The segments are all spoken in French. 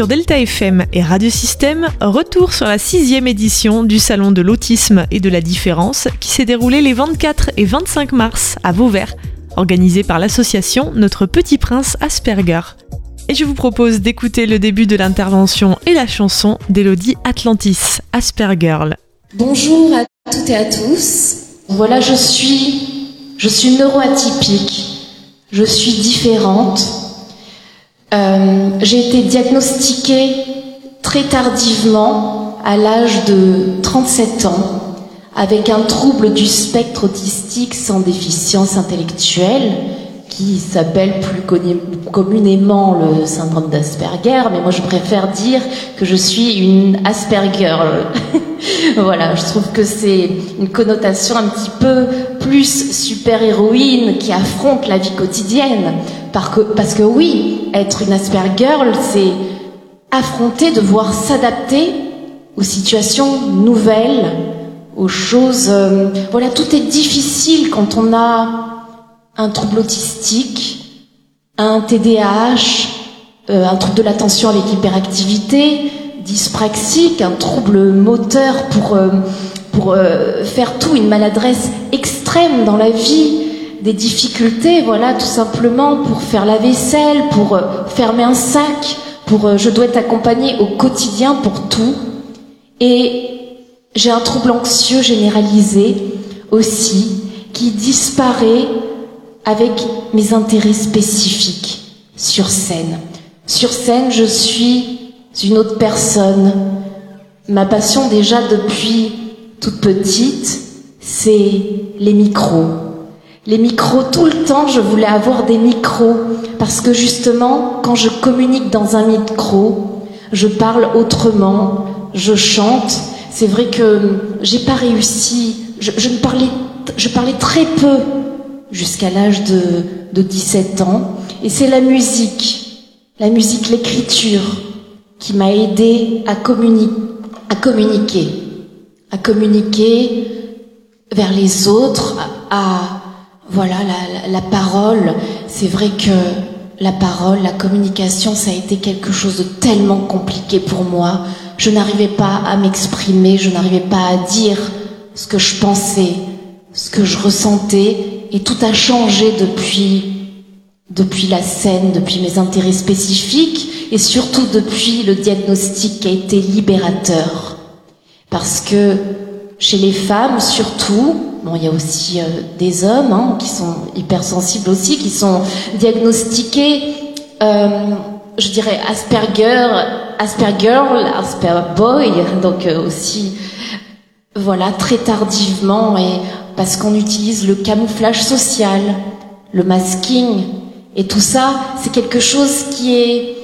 Sur Delta FM et Radio Système, retour sur la sixième édition du Salon de l'autisme et de la différence qui s'est déroulé les 24 et 25 mars à Vauvert, organisé par l'association Notre Petit Prince Asperger. Et je vous propose d'écouter le début de l'intervention et la chanson d'Elodie Atlantis, Aspergirl. Bonjour à toutes et à tous. Voilà, je suis, je suis neuroatypique. Je suis différente. Euh, j'ai été diagnostiquée très tardivement, à l'âge de 37 ans, avec un trouble du spectre autistique sans déficience intellectuelle, qui s'appelle plus communément le syndrome d'Asperger, mais moi je préfère dire que je suis une Aspergirl. voilà, je trouve que c'est une connotation un petit peu plus super-héroïne qui affronte la vie quotidienne. Parce que oui, être une Aspergirl, c'est affronter, devoir s'adapter aux situations nouvelles, aux choses... Euh, voilà, tout est difficile quand on a un trouble autistique, un TDAH, euh, un trouble de l'attention avec hyperactivité, dyspraxique, un trouble moteur pour, euh, pour faire tout, une maladresse extrême dans la vie, des difficultés, voilà, tout simplement pour faire la vaisselle, pour fermer un sac, pour je dois être accompagnée au quotidien pour tout. Et j'ai un trouble anxieux généralisé aussi qui disparaît avec mes intérêts spécifiques sur scène. Sur scène, je suis une autre personne. Ma passion déjà depuis toute petite, c'est les micros. Les micros, tout le temps, je voulais avoir des micros parce que justement, quand je communique dans un micro, je parle autrement, je chante. C'est vrai que j'ai pas réussi. Je, parlais, très peu jusqu'à l'âge de, de 17 ans. Et c'est la musique, la musique, l'écriture, qui m'a aidé à, à communiquer, à communiquer vers les autres, à, voilà la, la, parole. C'est vrai que la parole, la communication, ça a été quelque chose de tellement compliqué pour moi. Je n'arrivais pas à m'exprimer, je n'arrivais pas à dire ce que je pensais, ce que je ressentais, et tout a changé depuis, depuis la scène, depuis mes intérêts spécifiques et surtout depuis le diagnostic qui a été libérateur. Parce que chez les femmes, surtout, bon, il y a aussi euh, des hommes hein, qui sont hypersensibles aussi, qui sont diagnostiqués, euh, je dirais Asperger, Aspergirl, Asperboy, donc euh, aussi, voilà, très tardivement et parce qu'on utilise le camouflage social, le masking, et tout ça, c'est quelque chose qui est,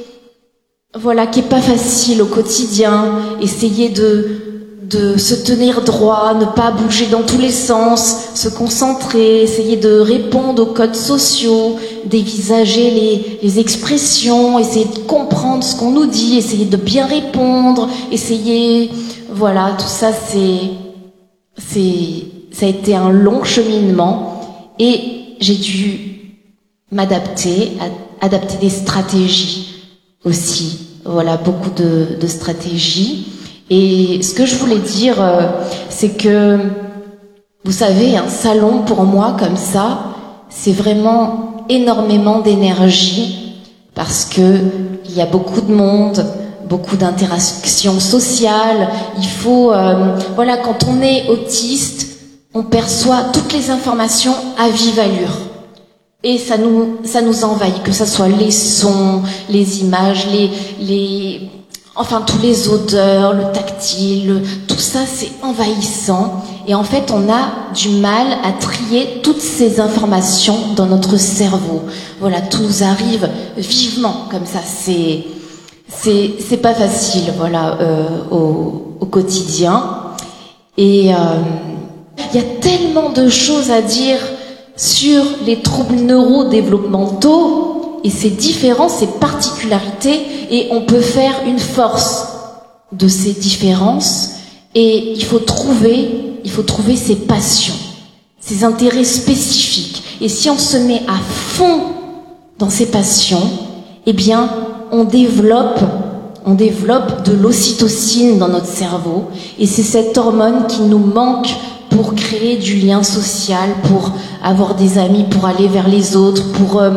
voilà, qui est pas facile au quotidien. Essayer de, de se tenir droit, ne pas bouger dans tous les sens, se concentrer, essayer de répondre aux codes sociaux, dévisager les, les expressions, essayer de comprendre ce qu'on nous dit, essayer de bien répondre, essayer, voilà, tout ça c'est, c'est, ça a été un long cheminement et j'ai dû m'adapter, adapter des stratégies aussi. Voilà, beaucoup de, de, stratégies. Et ce que je voulais dire, euh, c'est que, vous savez, un salon pour moi comme ça, c'est vraiment énormément d'énergie parce que il y a beaucoup de monde, beaucoup d'interactions sociales. Il faut, euh, voilà, quand on est autiste, on perçoit toutes les informations à vive allure. Et ça nous, ça nous envahit, que ce soit les sons, les images, les, les, enfin tous les odeurs, le tactile, tout ça c'est envahissant. Et en fait, on a du mal à trier toutes ces informations dans notre cerveau. Voilà, tout arrive vivement comme ça. C'est, c'est, c'est pas facile, voilà, euh, au, au, quotidien. Et euh, il y a tellement de choses à dire sur les troubles neurodéveloppementaux et ces différences, ces particularités, et on peut faire une force de ces différences. Et il faut trouver, il faut trouver ses passions, ses intérêts spécifiques. Et si on se met à fond dans ses passions, eh bien, on développe, on développe de l'ocytocine dans notre cerveau et c'est cette hormone qui nous manque pour créer du lien social, pour avoir des amis, pour aller vers les autres, pour euh,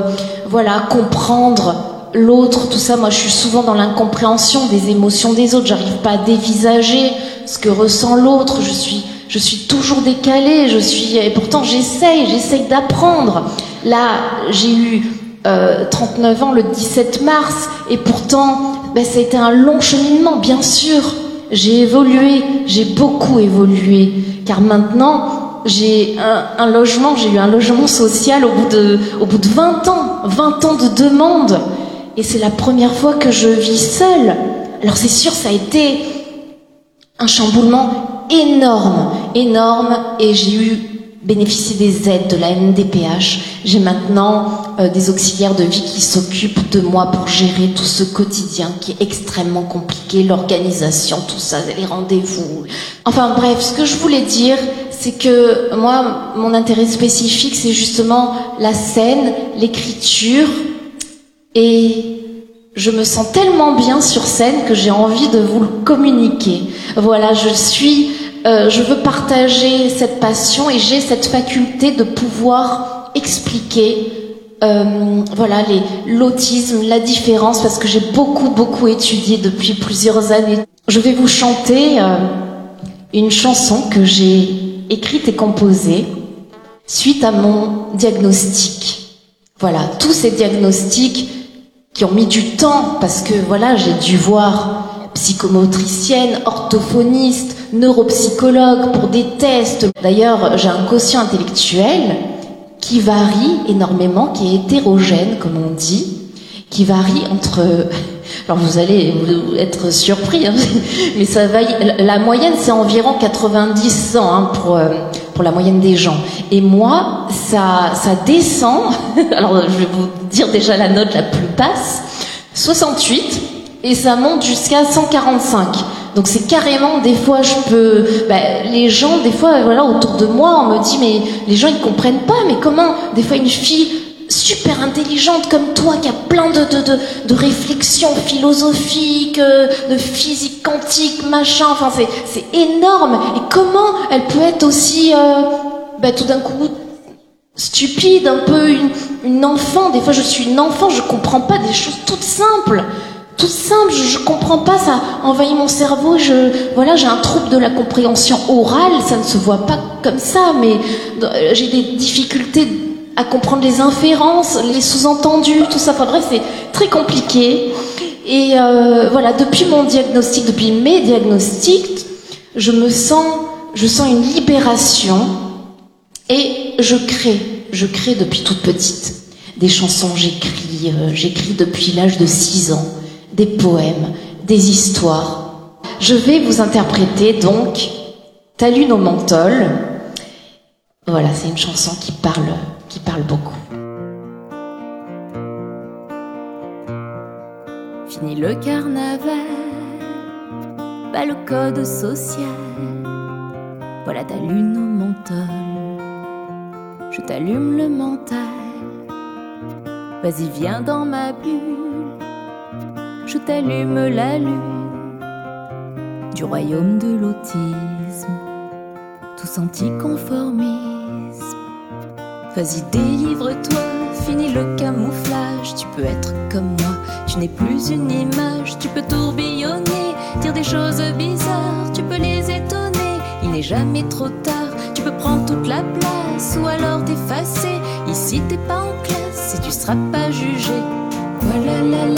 voilà comprendre l'autre, tout ça. Moi, je suis souvent dans l'incompréhension des émotions des autres. J'arrive pas à dévisager ce que ressent l'autre. Je suis, je suis toujours décalée. Je suis, et pourtant, j'essaye, j'essaye d'apprendre. Là, j'ai eu 39 euh, ans le 17 mars, et pourtant, ben, ça a été un long cheminement, bien sûr. J'ai évolué, j'ai beaucoup évolué, car maintenant, j'ai un, logement, j'ai eu un logement social au bout de, au bout de 20 ans, 20 ans de demande, et c'est la première fois que je vis seule. Alors c'est sûr, ça a été un chamboulement énorme, énorme, et j'ai eu bénéficier des aides de la MDPH. J'ai maintenant euh, des auxiliaires de vie qui s'occupent de moi pour gérer tout ce quotidien qui est extrêmement compliqué, l'organisation, tout ça, les rendez-vous. Enfin bref, ce que je voulais dire, c'est que moi, mon intérêt spécifique, c'est justement la scène, l'écriture, et je me sens tellement bien sur scène que j'ai envie de vous le communiquer. Voilà, je suis euh, je veux partager cette passion et j'ai cette faculté de pouvoir expliquer euh, voilà l'autisme, la différence parce que j'ai beaucoup beaucoup étudié depuis plusieurs années. Je vais vous chanter euh, une chanson que j'ai écrite et composée suite à mon diagnostic. Voilà, tous ces diagnostics qui ont mis du temps parce que voilà, j'ai dû voir psychomotricienne, orthophoniste, neuropsychologue pour des tests. D'ailleurs, j'ai un quotient intellectuel qui varie énormément, qui est hétérogène, comme on dit, qui varie entre... Alors vous allez être surpris, hein, mais ça va. La moyenne, c'est environ 90 ans hein, pour euh, pour la moyenne des gens. Et moi, ça ça descend. Alors je vais vous dire déjà la note la plus basse, 68 et ça monte jusqu'à 145. Donc c'est carrément des fois je peux bah, les gens des fois voilà autour de moi on me dit mais les gens ils comprennent pas mais comment des fois une fille super intelligente comme toi qui a plein de de, de, de réflexions philosophiques euh, de physique quantique machin. Enfin c'est énorme. Et comment elle peut être aussi euh, bah, tout d'un coup stupide un peu une, une enfant. Des fois je suis une enfant je comprends pas des choses toutes simples. Tout simple, je, je, comprends pas, ça envahit mon cerveau, je, voilà, j'ai un trouble de la compréhension orale, ça ne se voit pas comme ça, mais euh, j'ai des difficultés à comprendre les inférences, les sous-entendus, tout ça, enfin bref, c'est très compliqué. Et euh, voilà, depuis mon diagnostic, depuis mes diagnostics, je me sens, je sens une libération et je crée, je crée depuis toute petite. Des chansons, j'écris, euh, j'écris depuis l'âge de 6 ans des poèmes, des histoires. Je vais vous interpréter donc Talune au menthol. Voilà, c'est une chanson qui parle, qui parle beaucoup. Fini le carnaval, pas le code social. Voilà ta lune au menthol, je t'allume le mental. Vas-y, viens dans ma bulle je t'allume la lune du royaume de l'autisme, tous anticonformisme. Vas-y, délivre-toi, finis le camouflage. Tu peux être comme moi, tu n'es plus une image. Tu peux tourbillonner, dire des choses bizarres, tu peux les étonner. Il n'est jamais trop tard, tu peux prendre toute la place ou alors t'effacer. Ici, t'es pas en classe et tu seras pas jugé. Voilà la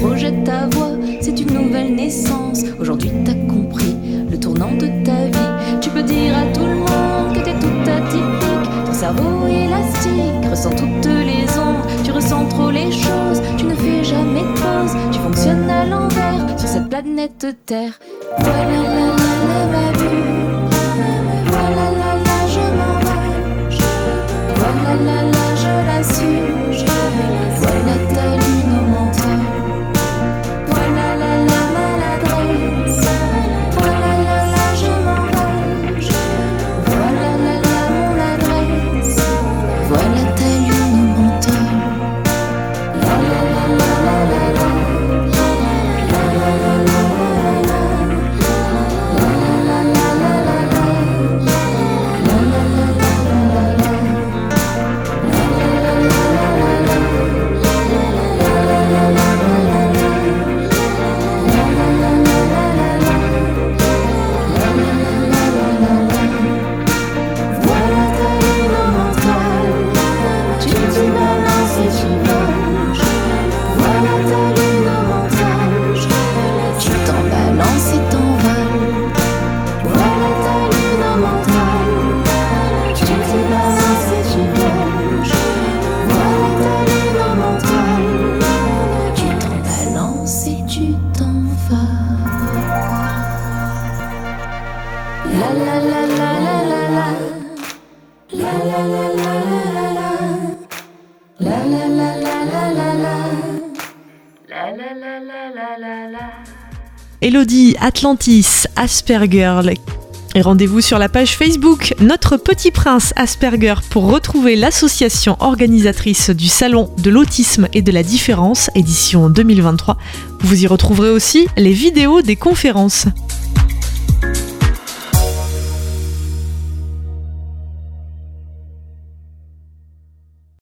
projette ta voix, c'est une nouvelle naissance, aujourd'hui t'as compris le tournant de ta vie, tu peux dire à tout le monde que t'es tout atypique, ton cerveau élastique, ressent toutes les ondes, tu ressens trop les choses, tu ne fais jamais de pause, tu fonctionnes à l'envers sur cette planète Terre. Voilà la la la ma vue. Atlantis Aspergirl. Et rendez-vous sur la page Facebook Notre Petit Prince Asperger pour retrouver l'association organisatrice du Salon de l'autisme et de la différence, édition 2023. Vous y retrouverez aussi les vidéos des conférences.